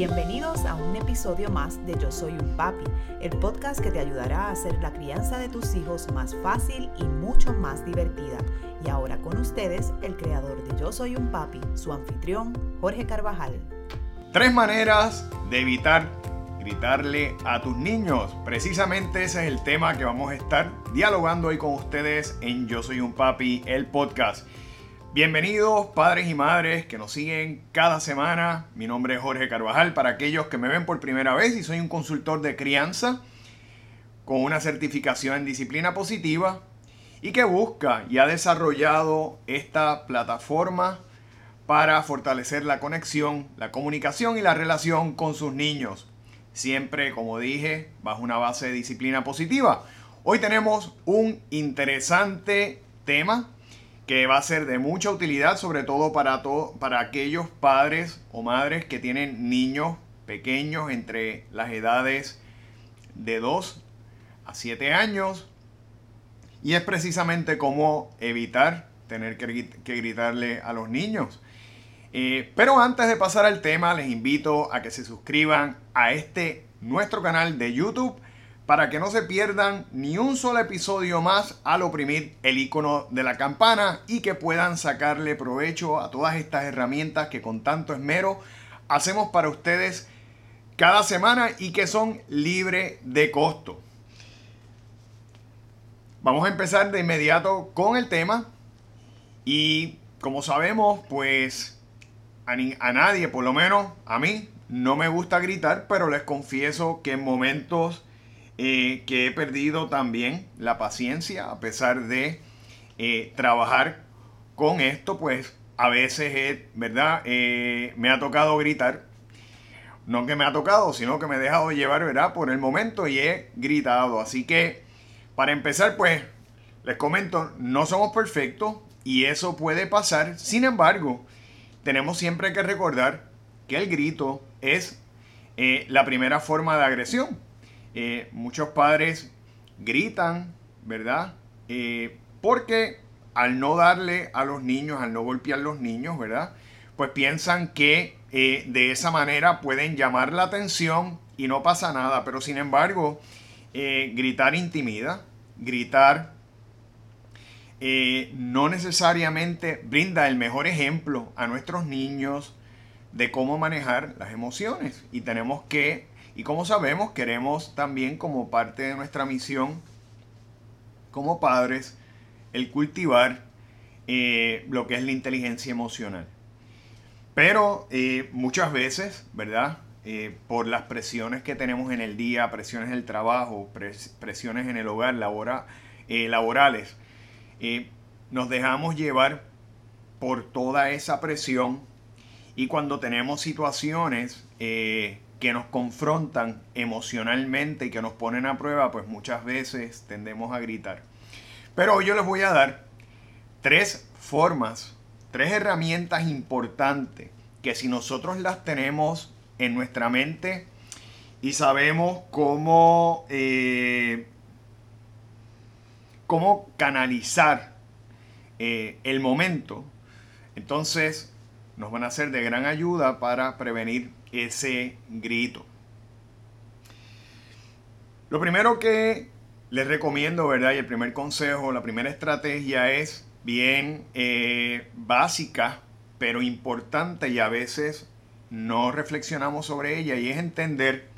Bienvenidos a un episodio más de Yo Soy un Papi, el podcast que te ayudará a hacer la crianza de tus hijos más fácil y mucho más divertida. Y ahora con ustedes, el creador de Yo Soy un Papi, su anfitrión, Jorge Carvajal. Tres maneras de evitar gritarle a tus niños. Precisamente ese es el tema que vamos a estar dialogando hoy con ustedes en Yo Soy un Papi, el podcast. Bienvenidos padres y madres que nos siguen cada semana. Mi nombre es Jorge Carvajal. Para aquellos que me ven por primera vez y soy un consultor de crianza con una certificación en disciplina positiva y que busca y ha desarrollado esta plataforma para fortalecer la conexión, la comunicación y la relación con sus niños. Siempre, como dije, bajo una base de disciplina positiva. Hoy tenemos un interesante tema que va a ser de mucha utilidad, sobre todo para, para aquellos padres o madres que tienen niños pequeños entre las edades de 2 a 7 años. Y es precisamente cómo evitar tener que, gritarle a los niños. Eh, pero antes de pasar al tema, les invito a que se suscriban a este nuestro canal de YouTube para que no se pierdan ni un solo episodio más al oprimir el icono de la campana y que puedan sacarle provecho a todas estas herramientas que con tanto esmero hacemos para ustedes cada semana y que son libres de costo. Vamos a empezar de inmediato con el tema y como sabemos pues a, a nadie, por lo menos a mí, no me gusta gritar, pero les confieso que en momentos eh, que he perdido también la paciencia a pesar de eh, trabajar con esto, pues a veces, ¿verdad? Eh, me ha tocado gritar. No que me ha tocado, sino que me he dejado llevar, ¿verdad? Por el momento y he gritado. Así que, para empezar, pues, les comento, no somos perfectos y eso puede pasar. Sin embargo, tenemos siempre que recordar que el grito es la primera forma de agresión. Eh, muchos padres gritan, ¿verdad? Eh, porque al no darle a los niños, al no golpear a los niños, ¿verdad? Pues piensan que eh, de esa manera pueden llamar la atención y no pasa nada. Pero sin embargo, gritar intimida, gritar no necesariamente brinda el mejor ejemplo a nuestros niños de cómo manejar las emociones. Y tenemos que y como sabemos, queremos también como parte de nuestra misión como padres el cultivar eh, lo que es la inteligencia emocional. Pero eh, muchas veces, ¿verdad? Eh, por las presiones que tenemos en el día, presiones del trabajo, presiones en el hogar, labora, laborales, nos dejamos llevar por toda esa presión y cuando tenemos situaciones que nos confrontan emocionalmente y que nos ponen a prueba, pues muchas veces tendemos a gritar. Pero hoy yo les voy a dar tres formas, tres herramientas importantes que si nosotros las tenemos en nuestra mente y sabemos cómo, eh, cómo canalizar eh, el momento, entonces nos van a ser de gran ayuda para prevenir ese grito. Lo primero que les recomiendo, ¿verdad? Y el primer consejo, la primera estrategia es bien eh, básica, pero importante y a veces no reflexionamos sobre ella y es entender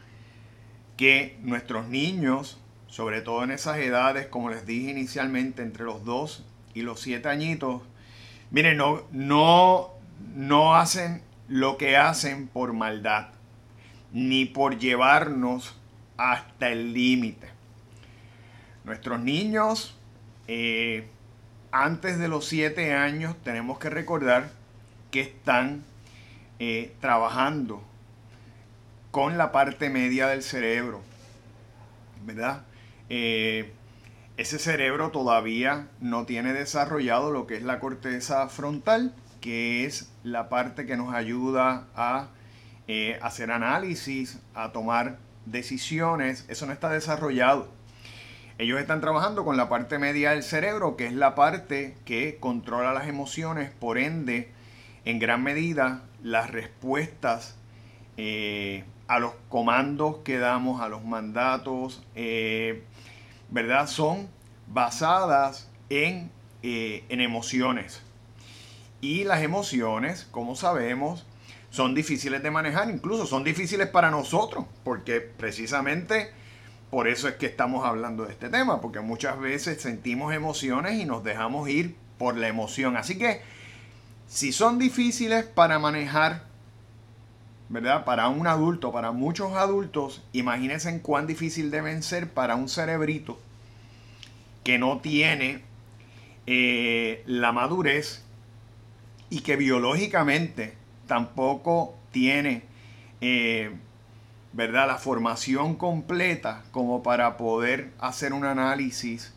que nuestros niños, sobre todo en esas edades, como les dije inicialmente, entre los 2 y los 7 añitos, miren, no, no, no hacen lo que hacen por maldad, ni por llevarnos hasta el límite. Nuestros niños, eh, antes de los siete años, tenemos que recordar que están eh, trabajando con la parte media del cerebro, ¿verdad? Eh, ese cerebro todavía no tiene desarrollado lo que es la corteza frontal que es la parte que nos ayuda a eh, hacer análisis, a tomar decisiones. Eso no está desarrollado. Ellos están trabajando con la parte media del cerebro, que es la parte que controla las emociones, por ende, en gran medida, las respuestas eh, a los comandos que damos, a los mandatos, ¿verdad? Son basadas en, en emociones. Y las emociones, como sabemos, son difíciles de manejar, incluso son difíciles para nosotros, porque precisamente por eso es que estamos hablando de este tema, porque muchas veces sentimos emociones y nos dejamos ir por la emoción. Así que si son difíciles para manejar, ¿verdad? Para un adulto, para muchos adultos, imagínense en cuán difícil deben ser para un cerebrito que no tiene eh, la madurez y que biológicamente tampoco tiene, eh, ¿verdad? La formación completa como para poder hacer un análisis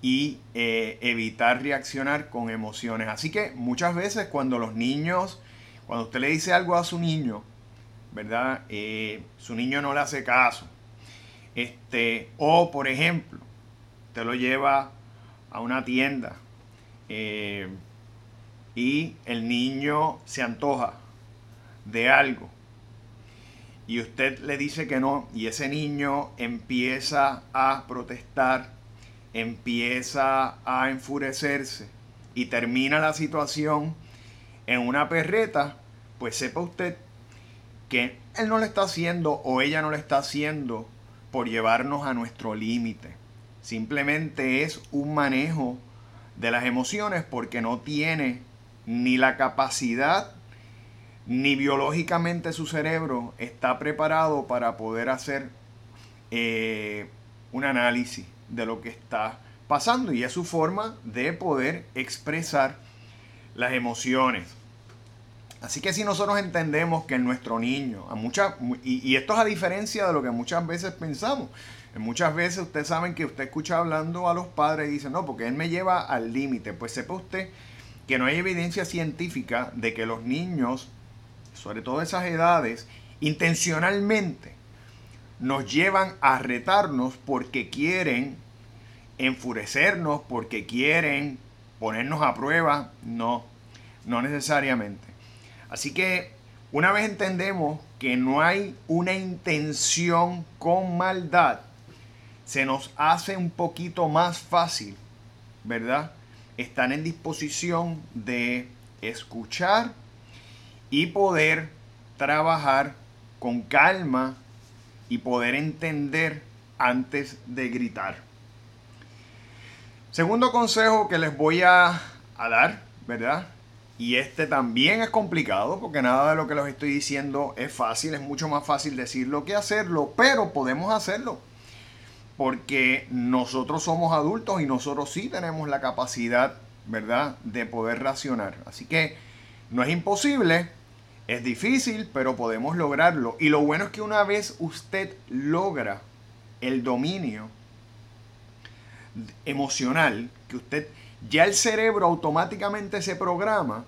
y eh, evitar reaccionar con emociones. Así que muchas veces cuando los niños, cuando usted le dice algo a su niño, ¿verdad? Eh, su niño no le hace caso. Este, o por ejemplo, te lo lleva a una tienda y el niño se antoja de algo y usted le dice que no y ese niño empieza a protestar, empieza a enfurecerse y termina la situación en una perreta, pues sepa usted que él no le está haciendo o ella no le está haciendo por llevarnos a nuestro límite. Simplemente es un manejo de las emociones porque no tiene ni la capacidad ni biológicamente su cerebro está preparado para poder hacer eh, un análisis de lo que está pasando. Y es su forma de poder expresar las emociones. Así que si nosotros entendemos que nuestro niño, a y, esto es a diferencia de lo que muchas veces pensamos, muchas veces ustedes saben que usted escucha hablando a los padres y dice, no, porque él me lleva al límite, pues sepa usted que no hay evidencia científica de que los niños sobre todo esas edades, intencionalmente nos llevan a retarnos porque quieren enfurecernos, porque quieren ponernos a prueba. No, no necesariamente. Así que una vez entendemos que no hay una intención con maldad, se nos hace un poquito más fácil, ¿verdad? Estar en disposición de escuchar y poder trabajar con calma y poder entender antes de gritar. Segundo consejo que les voy a, dar, ¿verdad? Y este también es complicado porque nada de lo que les estoy diciendo es fácil, es mucho más fácil decirlo que hacerlo, pero podemos hacerlo. Porque nosotros somos adultos y nosotros sí tenemos la capacidad, ¿verdad?, de poder racionar. Así que no es imposible, es difícil, pero podemos lograrlo. Y lo bueno es que una vez usted logra el dominio emocional, que usted ya el cerebro automáticamente se programa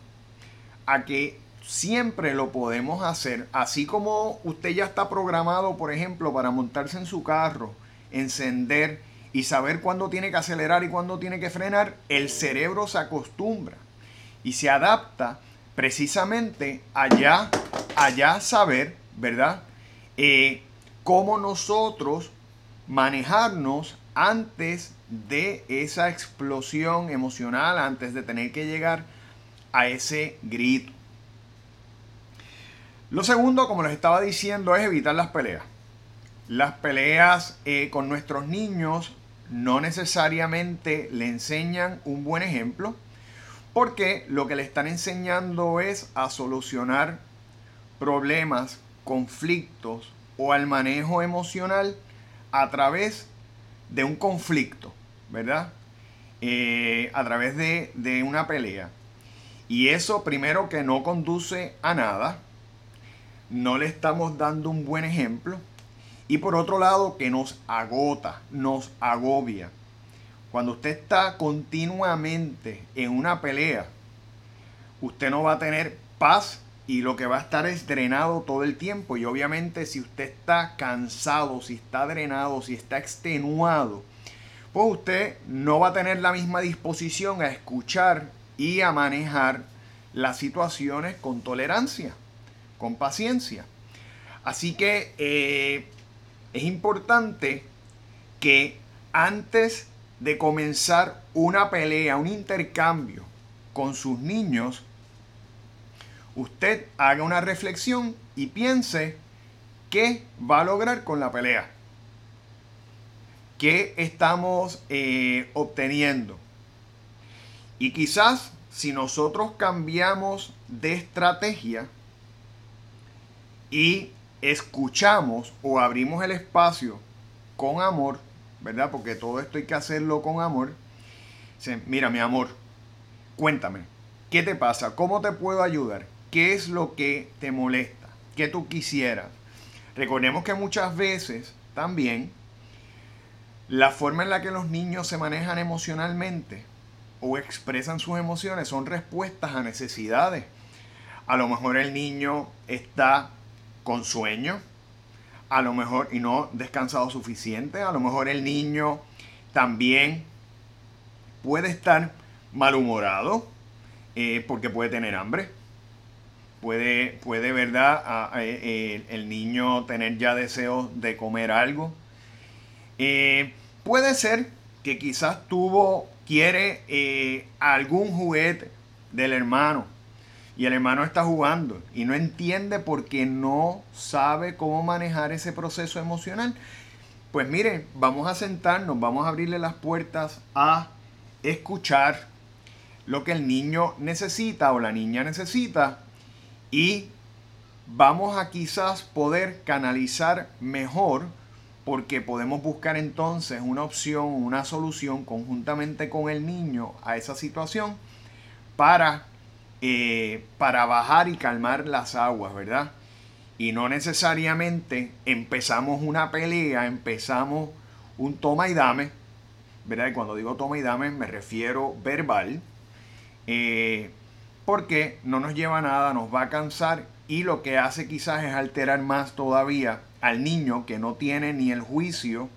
a que siempre lo podemos hacer, así como usted ya está programado, por ejemplo, para montarse en su carro, encender y saber cuándo tiene que acelerar y cuándo tiene que frenar, el cerebro se acostumbra y se adapta precisamente allá, allá saber, ¿verdad? Eh, cómo nosotros manejarnos antes de esa explosión emocional, antes de tener que llegar a ese grito. Lo segundo, como les estaba diciendo, es evitar las peleas. Las peleas eh, con nuestros niños no necesariamente le enseñan un buen ejemplo porque lo que le están enseñando es a solucionar problemas, conflictos o al manejo emocional a través de un conflicto, ¿verdad? Eh, a través de, de una pelea. Y eso primero que no conduce a nada, no le estamos dando un buen ejemplo. Y por otro lado que nos agota, nos agobia. Cuando usted está continuamente en una pelea, usted no va a tener paz y lo que va a estar es drenado todo el tiempo. Y obviamente si usted está cansado, si está drenado, si está extenuado, pues usted no va a tener la misma disposición a escuchar y a manejar las situaciones con tolerancia, con paciencia. Así que eh, es importante que antes de comenzar una pelea, un intercambio con sus niños, usted haga una reflexión y piense qué va a lograr con la pelea. ¿Qué estamos eh, obteniendo? Y quizás si nosotros cambiamos de estrategia y escuchamos o abrimos el espacio con amor, ¿verdad? Porque todo esto hay que hacerlo con amor. Mira, mi amor, cuéntame, ¿qué te pasa? ¿Cómo te puedo ayudar? ¿Qué es lo que te molesta? ¿Qué tú quisieras? Recordemos que muchas veces también la forma en la que los niños se manejan emocionalmente o expresan sus emociones son respuestas a necesidades. A lo mejor el niño está con sueño, a lo mejor y no descansado suficiente, a lo mejor el niño también puede estar malhumorado eh, porque puede tener hambre. Puede, puede ¿verdad? Eh, el niño tener ya deseos de comer algo. Eh, puede ser que quizás tuvo quiere algún juguete del hermano y el hermano está jugando y no entiende porque no sabe cómo manejar ese proceso emocional, pues mire, vamos a sentarnos, vamos a abrirle las puertas a escuchar lo que el niño necesita o la niña necesita y vamos a quizás poder canalizar mejor porque podemos buscar entonces una opción, una solución conjuntamente con el niño a esa situación para, eh, para bajar y calmar las aguas, ¿verdad? Y no necesariamente empezamos una pelea, empezamos un toma y dame, ¿verdad? Y cuando digo toma y dame me refiero verbal, eh, porque no nos lleva a nada, nos va a cansar y lo que hace quizás es alterar más todavía al niño que no tiene ni el juicio,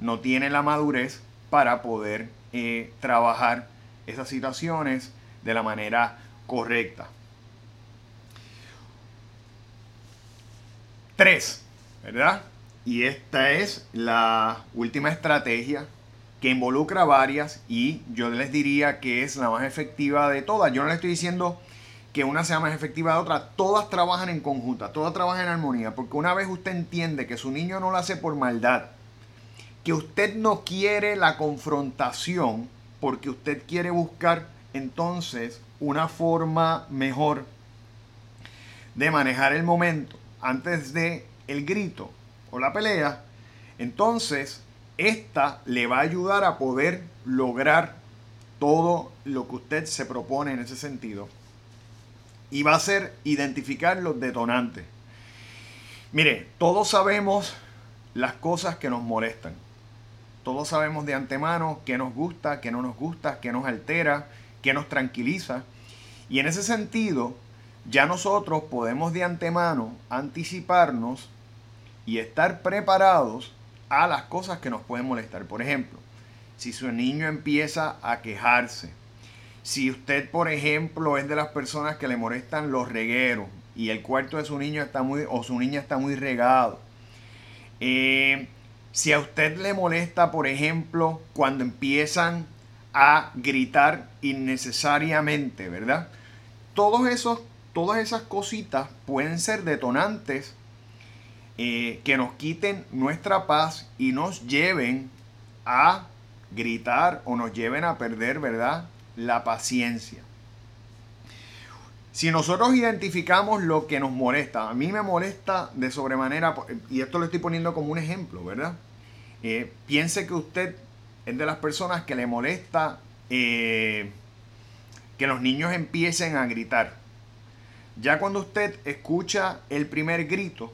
no tiene la madurez para poder eh, trabajar esas situaciones de la manera correcta. Tres, ¿verdad? Y esta es la última estrategia que involucra varias y yo les diría que es la más efectiva de todas. Yo no le estoy diciendo que una sea más efectiva de otra, todas trabajan en conjunta, todas trabajan en armonía, porque una vez usted entiende que su niño no lo hace por maldad, que usted no quiere la confrontación, porque usted quiere buscar entonces una forma mejor de manejar el momento antes de el grito o la pelea, entonces esta le va a ayudar a poder lograr todo lo que usted se propone en ese sentido y va a ser identificar los detonantes. Mire, todos sabemos las cosas que nos molestan. Todos sabemos de antemano qué nos gusta, qué no nos gusta, qué nos altera, qué nos tranquiliza. Y en ese sentido, ya nosotros podemos de antemano anticiparnos y estar preparados a las cosas que nos pueden molestar. Por ejemplo, si su niño empieza a quejarse, si usted, por ejemplo, es de las personas que le molestan los regueros y el cuarto de su niño está muy o su niña está muy regado. Eh, si a usted le molesta, por ejemplo, cuando empiezan a gritar innecesariamente, ¿verdad? Todos esos, todas esas cositas pueden ser detonantes eh, que nos quiten nuestra paz y nos lleven a gritar o nos lleven a perder, ¿verdad? la paciencia. Si nosotros identificamos lo que nos molesta, a mí me molesta de sobremanera, y esto lo estoy poniendo como un ejemplo, ¿verdad? Eh, piense que usted es de las personas que le molesta eh, que los niños empiecen a gritar. Ya cuando usted escucha el primer grito,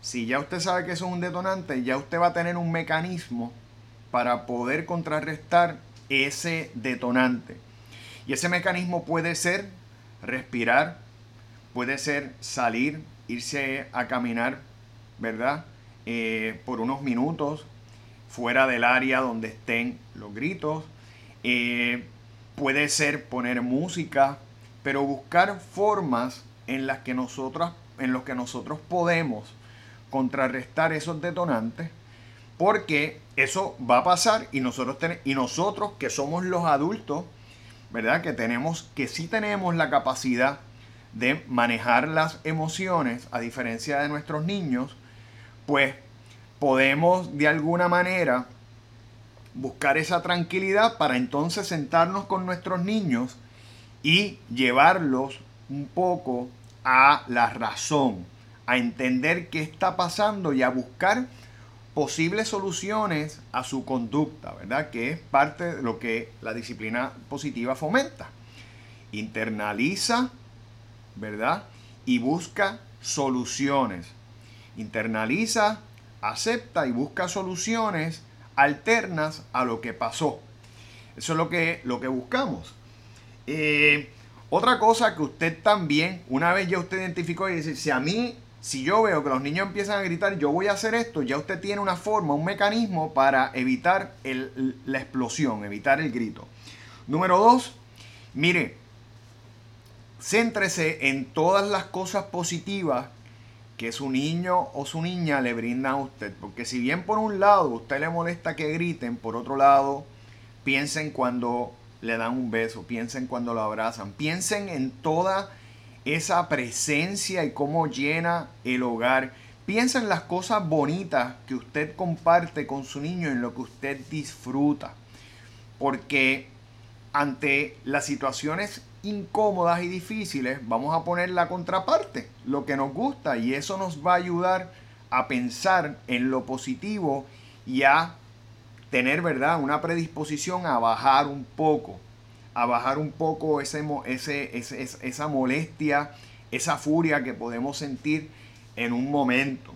si ya usted sabe que eso es un detonante, ya usted va a tener un mecanismo para poder contrarrestar ese detonante. Y ese mecanismo puede ser respirar, puede ser salir, irse a caminar, ¿verdad? Eh, por unos minutos fuera del área donde estén los gritos. Eh, puede ser poner música, pero buscar formas en las que nosotros, en los que nosotros podemos contrarrestar esos detonantes, porque eso va a pasar y nosotros, y nosotros que somos los adultos, ¿verdad? Que tenemos, que sí tenemos la capacidad de manejar las emociones, a diferencia de nuestros niños, pues podemos de alguna manera buscar esa tranquilidad para entonces sentarnos con nuestros niños y llevarlos un poco a la razón, a entender qué está pasando y a buscar posibles soluciones a su conducta, ¿verdad? Que es parte de lo que la disciplina positiva fomenta. Internaliza, ¿verdad? Y busca soluciones. Internaliza, acepta y busca soluciones alternas a lo que pasó. Eso es lo que, lo que buscamos. Eh, otra cosa que usted también, una vez ya usted identificó y dice, si a mí si yo veo que los niños empiezan a gritar, yo voy a hacer esto, ya usted tiene una forma, un mecanismo para evitar la explosión, evitar el grito. Número dos, mire, céntrese en todas las cosas positivas que su niño o su niña le brindan a usted. Porque si bien por un lado usted le molesta que griten, por otro lado, piensen cuando le dan un beso, piensen cuando lo abrazan, piensen en toda esa presencia y cómo llena el hogar. Piensa en las cosas bonitas que usted comparte con su niño, en lo que usted disfruta. Porque ante las situaciones incómodas y difíciles, vamos a poner la contraparte, lo que nos gusta, y eso nos va a ayudar a pensar en lo positivo y a tener, ¿verdad?, una predisposición a bajar un poco a bajar un poco ese, ese, esa molestia, esa furia que podemos sentir en un momento.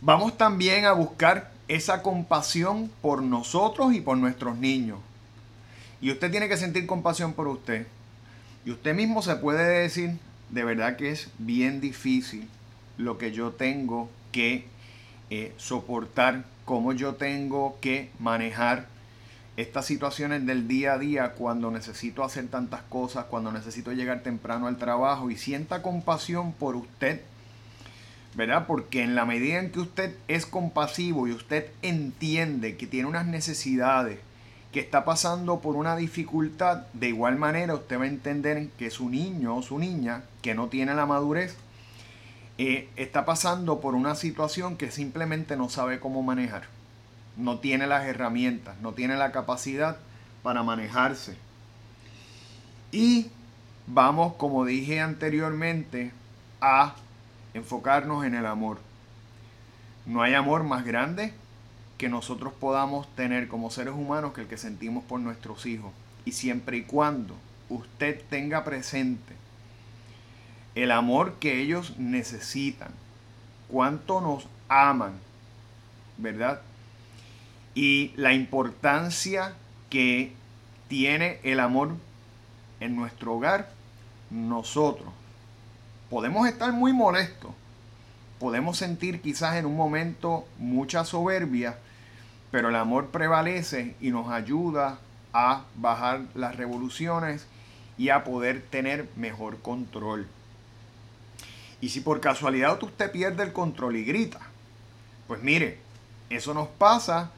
Vamos también a buscar esa compasión por nosotros y por nuestros niños. Y usted tiene que sentir compasión por usted. Y usted mismo se puede decir, de verdad que es bien difícil lo que yo tengo que eh, soportar, cómo yo tengo que manejar estas situaciones del día a día cuando necesito hacer tantas cosas, cuando necesito llegar temprano al trabajo y sienta compasión por usted, ¿verdad? Porque en la medida en que usted es compasivo y usted entiende que tiene unas necesidades, que está pasando por una dificultad, de igual manera usted va a entender que su niño o su niña, que no tiene la madurez, eh, está pasando por una situación que simplemente no sabe cómo manejar no tiene las herramientas, no tiene la capacidad para manejarse. Y vamos, como dije anteriormente, a enfocarnos en el amor. No hay amor más grande que nosotros podamos tener como seres humanos que el que sentimos por nuestros hijos. Y siempre y cuando usted tenga presente el amor que ellos necesitan, cuánto nos aman, ¿verdad? y la importancia que tiene el amor en nuestro hogar, nosotros podemos estar muy molestos, podemos sentir quizás en un momento mucha soberbia, pero el amor prevalece y nos ayuda a bajar las revoluciones y a poder tener mejor control. Y si por casualidad usted pierde el control y grita, pues mire, eso nos pasa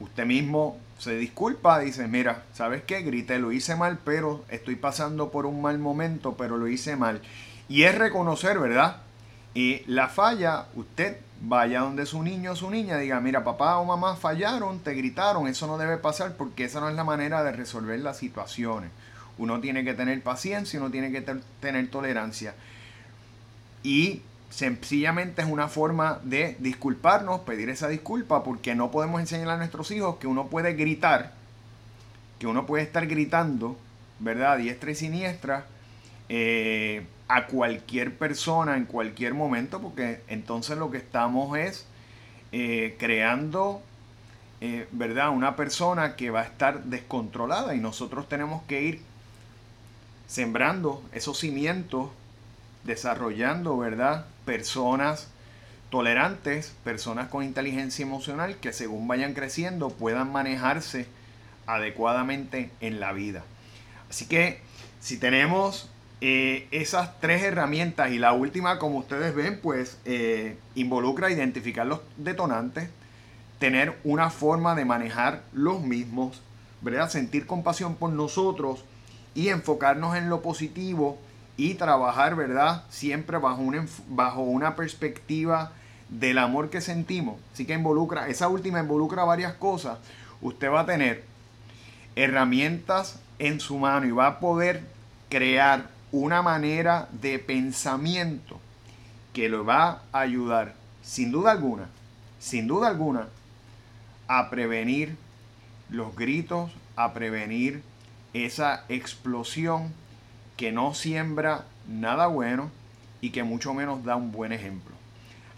usted mismo se disculpa, dice, mira, ¿sabes qué? Grité, lo hice mal, pero estoy pasando por un mal momento, pero lo hice mal. Y es reconocer, ¿verdad? Y la falla, usted vaya donde su niño o su niña diga, mira, papá o mamá fallaron, te gritaron, eso no debe pasar porque esa no es la manera de resolver las situaciones. Uno tiene que tener paciencia, uno tiene que tener tolerancia. Y sencillamente es una forma de disculparnos, pedir esa disculpa, porque no podemos enseñar a nuestros hijos que uno puede gritar, que uno puede estar gritando, ¿verdad? Diestra y siniestra, eh, a cualquier persona en cualquier momento, porque entonces lo que estamos es eh, creando, eh, ¿verdad? Una persona que va a estar descontrolada y nosotros tenemos que ir sembrando esos cimientos desarrollando, ¿verdad? Personas tolerantes, personas con inteligencia emocional que según vayan creciendo puedan manejarse adecuadamente en la vida. Así que si tenemos eh, esas tres herramientas y la última, como ustedes ven, pues eh, involucra identificar los detonantes, tener una forma de manejar los mismos, ¿verdad? Sentir compasión por nosotros y enfocarnos en lo positivo y trabajar, ¿verdad? Siempre bajo bajo una perspectiva del amor que sentimos. Así que involucra, esa última involucra varias cosas. Usted va a tener herramientas en su mano y va a poder crear una manera de pensamiento que lo va a ayudar, sin duda alguna, sin duda alguna, a prevenir los gritos, a prevenir esa explosión que no siembra nada bueno y que mucho menos da un buen ejemplo.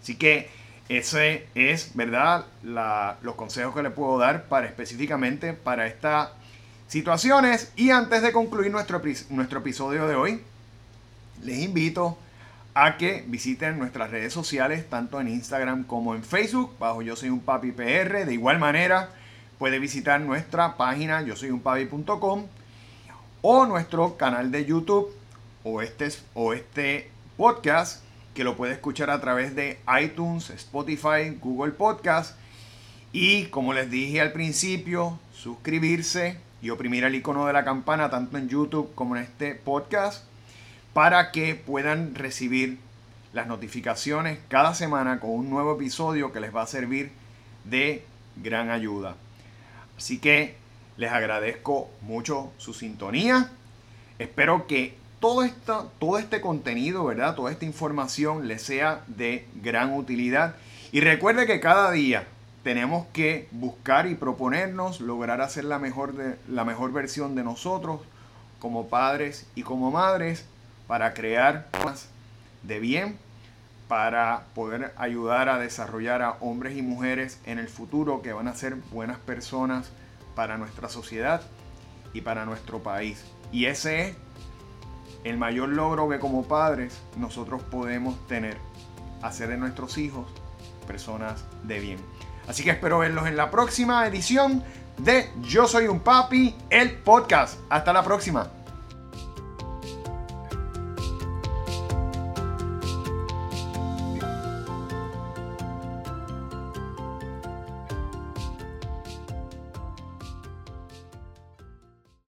Así que ese es, ¿verdad?, los consejos que le puedo dar para específicamente para estas situaciones. Y antes de concluir nuestro, nuestro episodio de hoy, les invito a que visiten nuestras redes sociales, tanto en Instagram como en Facebook, bajo Yo Soy un Papi PR. De igual manera, puede visitar nuestra página yo soy un papi.com o nuestro canal de YouTube o este, o este podcast que lo puede escuchar a través de iTunes, Spotify, Google Podcast y como les dije al principio, suscribirse y oprimir el icono de la campana tanto en YouTube como en este podcast para que puedan recibir las notificaciones cada semana con un nuevo episodio que les va a servir de gran ayuda. Así que les agradezco mucho su sintonía. Espero que todo, todo este contenido, ¿verdad? Toda esta información les sea de gran utilidad. Y recuerde que cada día tenemos que buscar y proponernos lograr hacer la mejor, de, la mejor versión de nosotros como padres y como madres para crear más de bien, para poder ayudar a desarrollar a hombres y mujeres en el futuro que van a ser buenas personas para nuestra sociedad y para nuestro país. Y ese es el mayor logro que como padres nosotros podemos tener, hacer de nuestros hijos personas de bien. Así que espero verlos en la próxima edición de Yo Soy un Papi, el podcast. Hasta la próxima.